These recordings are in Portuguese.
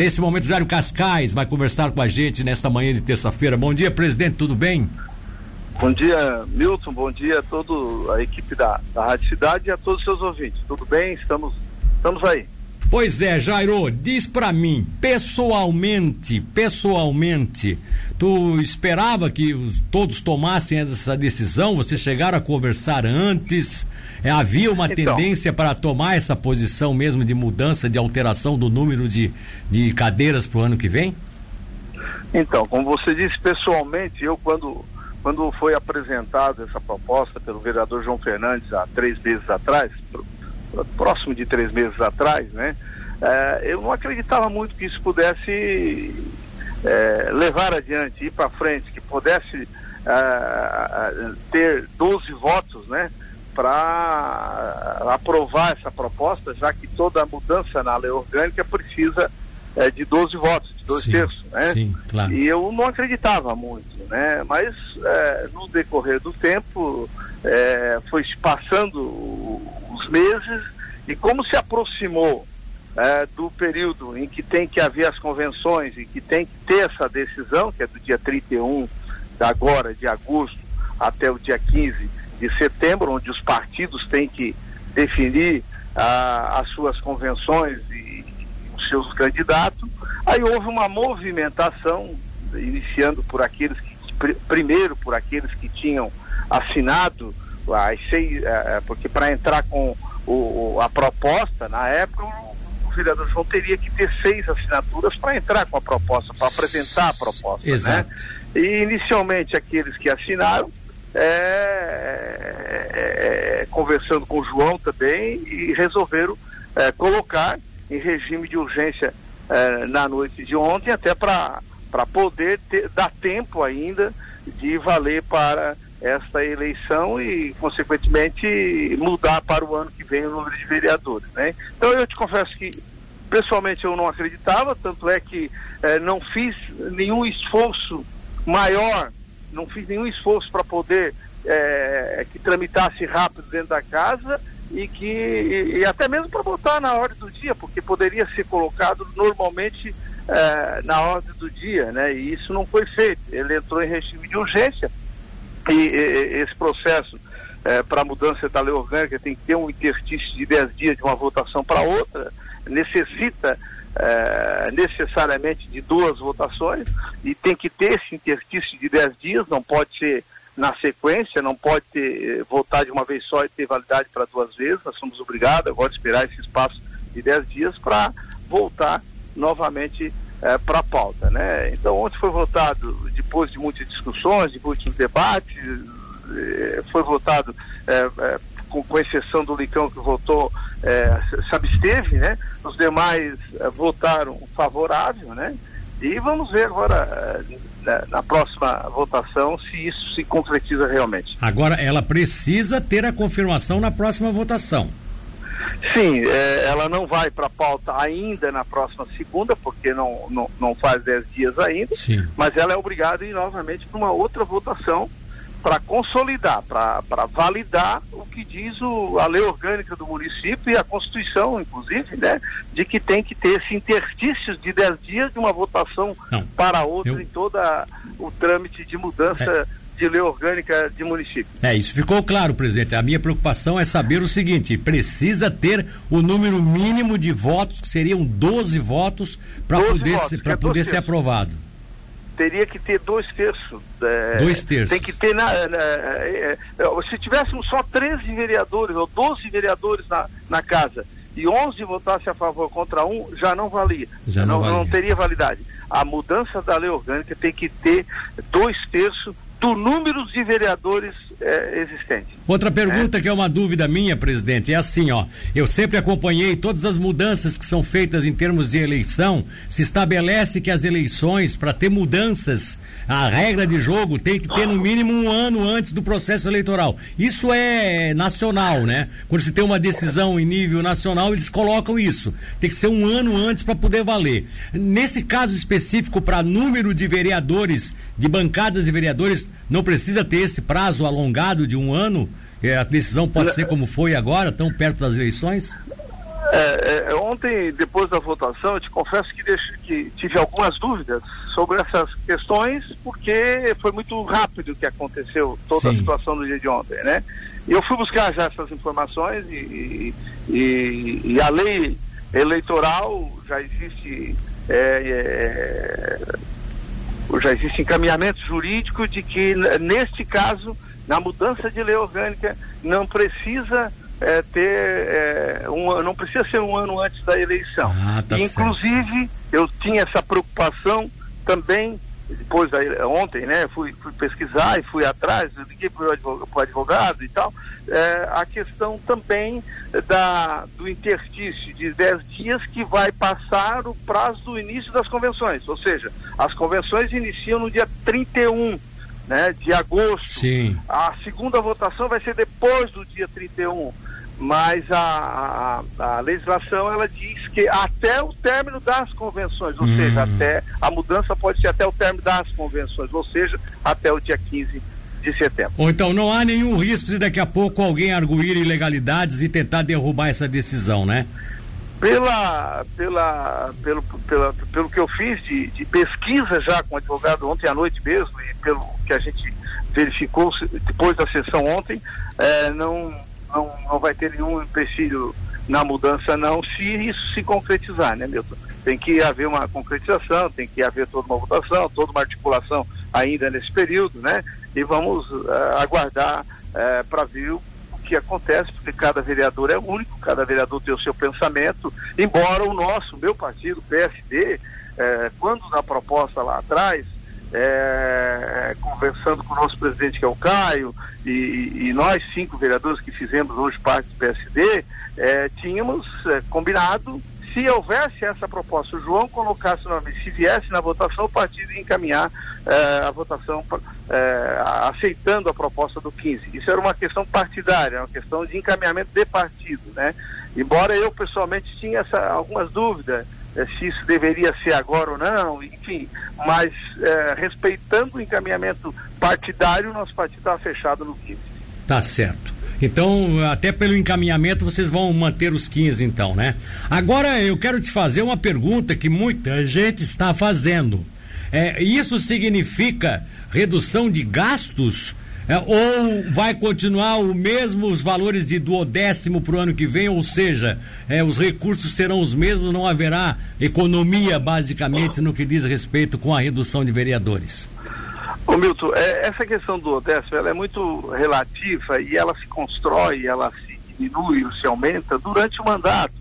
Nesse momento, Jário Cascais vai conversar com a gente nesta manhã de terça-feira. Bom dia, presidente, tudo bem? Bom dia, Milton. Bom dia a toda a equipe da, da Rádio Cidade e a todos os seus ouvintes. Tudo bem? Estamos, estamos aí. Pois é, Jairo, diz para mim, pessoalmente, pessoalmente, tu esperava que os, todos tomassem essa decisão? Vocês chegaram a conversar antes? É, havia uma então, tendência para tomar essa posição mesmo de mudança, de alteração do número de, de cadeiras para o ano que vem? Então, como você disse, pessoalmente, eu quando, quando foi apresentada essa proposta pelo vereador João Fernandes há três meses atrás, próximo de três meses atrás, né? É, eu não acreditava muito que isso pudesse é, levar adiante, ir para frente, que pudesse é, ter 12 votos, né? Para aprovar essa proposta, já que toda mudança na lei orgânica precisa de 12 votos, de dois sim, terços, né? Sim, claro. E eu não acreditava muito, né? Mas no decorrer do tempo foi passando meses e como se aproximou é, do período em que tem que haver as convenções e que tem que ter essa decisão, que é do dia 31 de agora, de agosto, até o dia 15 de setembro, onde os partidos têm que definir ah, as suas convenções e, e os seus candidatos, aí houve uma movimentação, iniciando por aqueles que, pr primeiro por aqueles que tinham assinado as seis, é, é, porque para entrar com o, a proposta, na época, o, o vereador João teria que ter seis assinaturas para entrar com a proposta, para apresentar a proposta. Né? Exato. Né? E inicialmente aqueles que assinaram, é, é, é, conversando com o João também, e resolveram é, colocar em regime de urgência é, na noite de ontem, até para poder ter, dar tempo ainda de valer para esta eleição e, consequentemente, mudar para o ano que vem o número de vereadores. Né? Então, eu te confesso que, pessoalmente, eu não acreditava, tanto é que eh, não fiz nenhum esforço maior, não fiz nenhum esforço para poder eh, que tramitasse rápido dentro da casa e que e, e até mesmo para botar na ordem do dia, porque poderia ser colocado normalmente eh, na ordem do dia, né? E isso não foi feito. Ele entrou em regime de urgência e, esse processo é, para a mudança da lei orgânica tem que ter um interstício de 10 dias de uma votação para outra, necessita é, necessariamente de duas votações e tem que ter esse interstício de 10 dias, não pode ser na sequência, não pode ter, votar de uma vez só e ter validade para duas vezes, nós somos obrigados agora a esperar esse espaço de 10 dias para voltar novamente é, para a pauta. Né? Então, ontem foi votado, depois de muitas discussões, de muitos debates, é, foi votado, é, é, com, com, exceção do Licão que votou, é, se absteve, né? os demais votaram favorável, né? e vamos ver agora na, próxima votação se isso se concretiza realmente. Agora, ela precisa ter a confirmação na próxima votação. Sim, é, ela não vai para a pauta ainda na próxima segunda, porque não, não, não faz dez dias ainda, Sim. mas ela é obrigada a ir novamente para uma outra votação para consolidar, para validar o que diz o, a lei orgânica do município e a Constituição, inclusive, né, de que tem que ter esse interstício de dez dias de uma votação não, para outra eu... em todo o trâmite de mudança. É de lei orgânica de município. É, isso ficou claro, presidente. A minha preocupação é saber o seguinte: precisa ter o número mínimo de votos, que seriam 12 votos, para poder, votos, ser, é poder ser aprovado. Teria que ter dois terços. É, dois terços. Tem que ter. Na, na é, é se tivéssemos só 13 vereadores ou 12 vereadores na, na casa e 11 votassem a favor contra um, já não valia. Já não, não, valia. não teria validade. A mudança da lei orgânica tem que ter dois terços do número de vereadores é, existentes. Outra pergunta é. que é uma dúvida minha, presidente, é assim, ó. Eu sempre acompanhei todas as mudanças que são feitas em termos de eleição. Se estabelece que as eleições, para ter mudanças, a regra de jogo tem que ter no mínimo um ano antes do processo eleitoral. Isso é nacional, né? Quando se tem uma decisão em nível nacional, eles colocam isso. Tem que ser um ano antes para poder valer. Nesse caso específico, para número de vereadores, de bancadas de vereadores, não precisa ter esse prazo alongado de um ano? É, a decisão pode ser como foi agora, tão perto das eleições? É, é, ontem, depois da votação, eu te confesso que, deixo, que tive algumas dúvidas sobre essas questões, porque foi muito rápido que aconteceu toda Sim. a situação no dia de ontem, né? E eu fui buscar já essas informações e, e, e a lei eleitoral já existe é, é, já existe encaminhamento jurídico de que neste caso na mudança de lei orgânica não precisa é, ter é, um, não precisa ser um ano antes da eleição. Ah, tá Inclusive certo. eu tinha essa preocupação também depois ontem, né, fui, fui, pesquisar e fui atrás, liguei para o advogado, advogado, e tal, é, a questão também da, do interstício de 10 dias que vai passar o prazo do início das convenções, ou seja, as convenções iniciam no dia 31 né, de agosto. Sim. A segunda votação vai ser depois do dia 31 mas a, a, a, legislação ela diz que até o término das convenções, ou hum. seja, até a mudança pode ser até o término das convenções, ou seja, até o dia 15 de setembro. Ou então não há nenhum risco de daqui a pouco alguém arguir ilegalidades e tentar derrubar essa decisão, né? Pela, pela, pelo, pela, pelo que eu fiz de, de pesquisa já com o advogado ontem à noite mesmo e pelo que a gente verificou depois da sessão ontem, é, não não, não vai ter nenhum empecilho na mudança não, se isso se concretizar, né, Milton? Tem que haver uma concretização, tem que haver toda uma votação, toda uma articulação ainda nesse período, né? E vamos uh, aguardar uh, para ver o que acontece, porque cada vereador é único, cada vereador tem o seu pensamento, embora o nosso, meu partido, PSD, eh, quando na proposta lá atrás, é, conversando com o nosso presidente, que é o Caio, e, e nós cinco vereadores que fizemos hoje parte do PSD, é, tínhamos é, combinado se houvesse essa proposta, o João colocasse o nome, se viesse na votação, o partido ia encaminhar é, a votação é, aceitando a proposta do 15. Isso era uma questão partidária, uma questão de encaminhamento de partido, né? Embora eu pessoalmente tinha essa, algumas dúvidas é, se isso deveria ser agora ou não, enfim, mas é, respeitando o encaminhamento partidário, nosso partido está fechado no 15. Tá certo. Então, até pelo encaminhamento, vocês vão manter os 15, então, né? Agora, eu quero te fazer uma pergunta que muita gente está fazendo. É, isso significa redução de gastos é, ou vai continuar o mesmo os valores de duodécimo para o ano que vem, ou seja, é, os recursos serão os mesmos, não haverá economia basicamente no que diz respeito com a redução de vereadores. Ô Milton, é, essa questão do duodécimo ela é muito relativa e ela se constrói, ela se diminui ou se aumenta durante o mandato.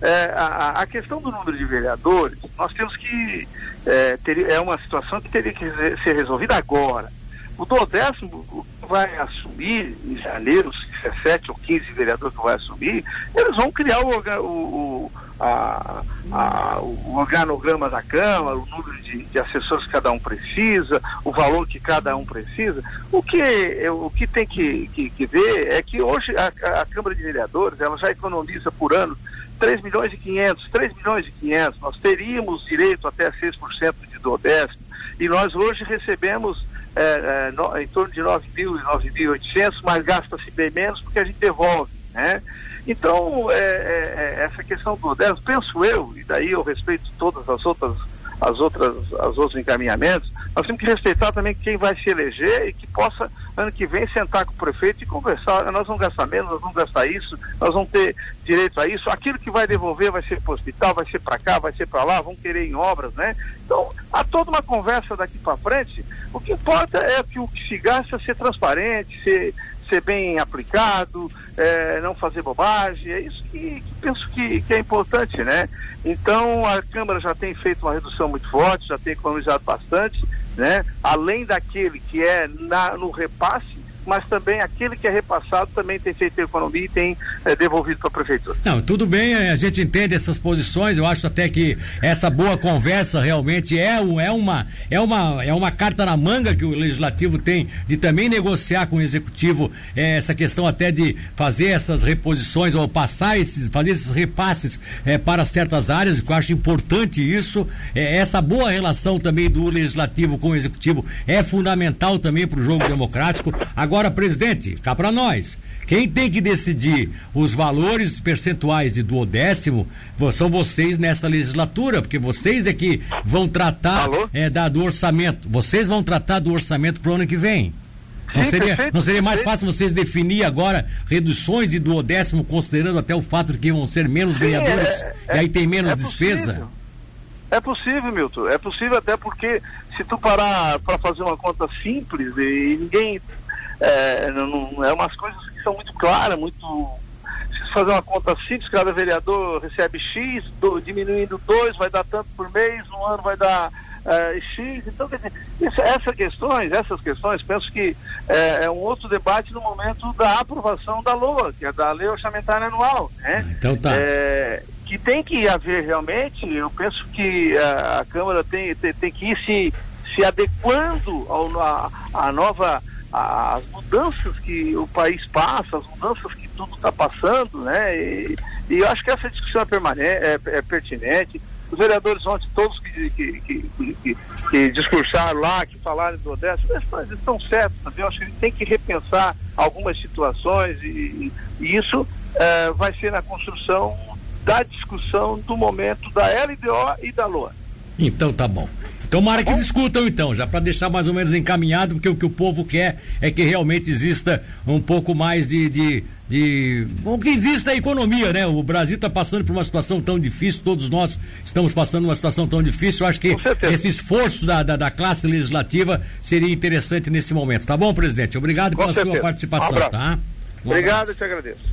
É, a, a, questão do número de vereadores, nós temos que. É, ter, é uma situação que teria que ser resolvida agora. O Dodécimo vai assumir em janeiro, se é 7 ou 15 vereadores que vai assumir, eles vão criar o, o, a, a, o organograma da Câmara, o número de, de, assessores que cada um precisa, o valor que cada um precisa. O que, o que tem que, que, que ver é que hoje a, a, Câmara de Vereadores ela já economiza por ano 3 milhões e 500, 3 milhões e 500. Nós teríamos direito até 6% de do décimo e nós hoje recebemos é, é, no, em torno de 9 mil e 9.800, mas gasta-se bem menos porque a gente devolve, né? Então, é, é, é essa questão do 10, penso eu, e daí eu respeito todas as outras as outras, as outros encaminhamentos, nós temos que respeitar também quem vai se eleger e que possa, ano que vem, sentar com o prefeito e conversar. Nós vamos gastar menos, nós vamos gastar isso, nós vamos ter direito a isso. Aquilo que vai devolver vai ser para o hospital, vai ser para cá, vai ser para lá, vão querer em obras, né? Então, há toda uma conversa daqui para frente. O que importa é que o que se gasta ser transparente, ser ser bem aplicado, é, não fazer bobagem, é isso que, que penso que, que, é importante, né? Então a Câmara já tem feito uma redução muito forte, já tem economizado bastante, né? Além daquele que é na, no repasse, mas também aquele que é repassado também tem feito economia e tem é, devolvido para a prefeitura. Não, tudo bem, a gente entende essas posições, eu acho até que essa boa conversa realmente é, é, uma, é, uma, é uma carta na manga que o legislativo tem de também negociar com o executivo é, essa questão até de fazer essas reposições ou passar esses, fazer esses repasses é, para certas áreas, que eu acho importante isso. Essa boa relação também do legislativo com o executivo é fundamental também para o jogo democrático. Agora, Agora, presidente, cá para nós. Quem tem que decidir os valores percentuais de duodécimo são vocês nessa legislatura, porque vocês é que vão tratar é, da, do orçamento. Vocês vão tratar do orçamento para o ano que vem. Não, seria, não seria mais fácil vocês definir agora reduções de duodécimo, considerando até o fato de que vão ser menos ganhadores é, é, e aí tem menos é despesa? Possível. É possível, Milton. É possível até porque se tu parar para fazer uma conta simples e ninguém. É, não, é umas coisas que são muito claras, muito. Se fazer uma conta simples, cada vereador recebe X, do, diminuindo dois, vai dar tanto por mês, um ano vai dar uh, X. Então, quer dizer, isso, essas questões, essas questões, penso que é, é, um outro debate no momento da aprovação da LOA, que é da Lei Orçamentária Anual. Né? Então tá. É, que tem que haver realmente, eu penso que a, a Câmara tem, tem, tem, que ir se, se adequando ao, a, a nova, as mudanças que o país passa, as mudanças que tudo está passando, né? E, e, eu acho que essa discussão é, é, é pertinente. Os vereadores ontem, todos que, que, que, que, discursaram lá, que falaram do Odessa, eles estão certos, Eu acho que gente tem que repensar algumas situações e, e isso é, vai ser na construção da discussão do momento da LDO e da LOA. Então tá bom. Tomara que discutam então, já para deixar mais ou menos encaminhado, porque o que o povo quer é que realmente exista um pouco mais de. de, de bom, que exista a economia, né? O Brasil está passando por uma situação tão difícil, todos nós estamos passando uma situação tão difícil. Eu acho que esse esforço da, da, da, classe legislativa seria interessante nesse momento. Tá bom, presidente? Obrigado Com pela certeza. sua participação, um tá? Um Obrigado, abraço. te agradeço.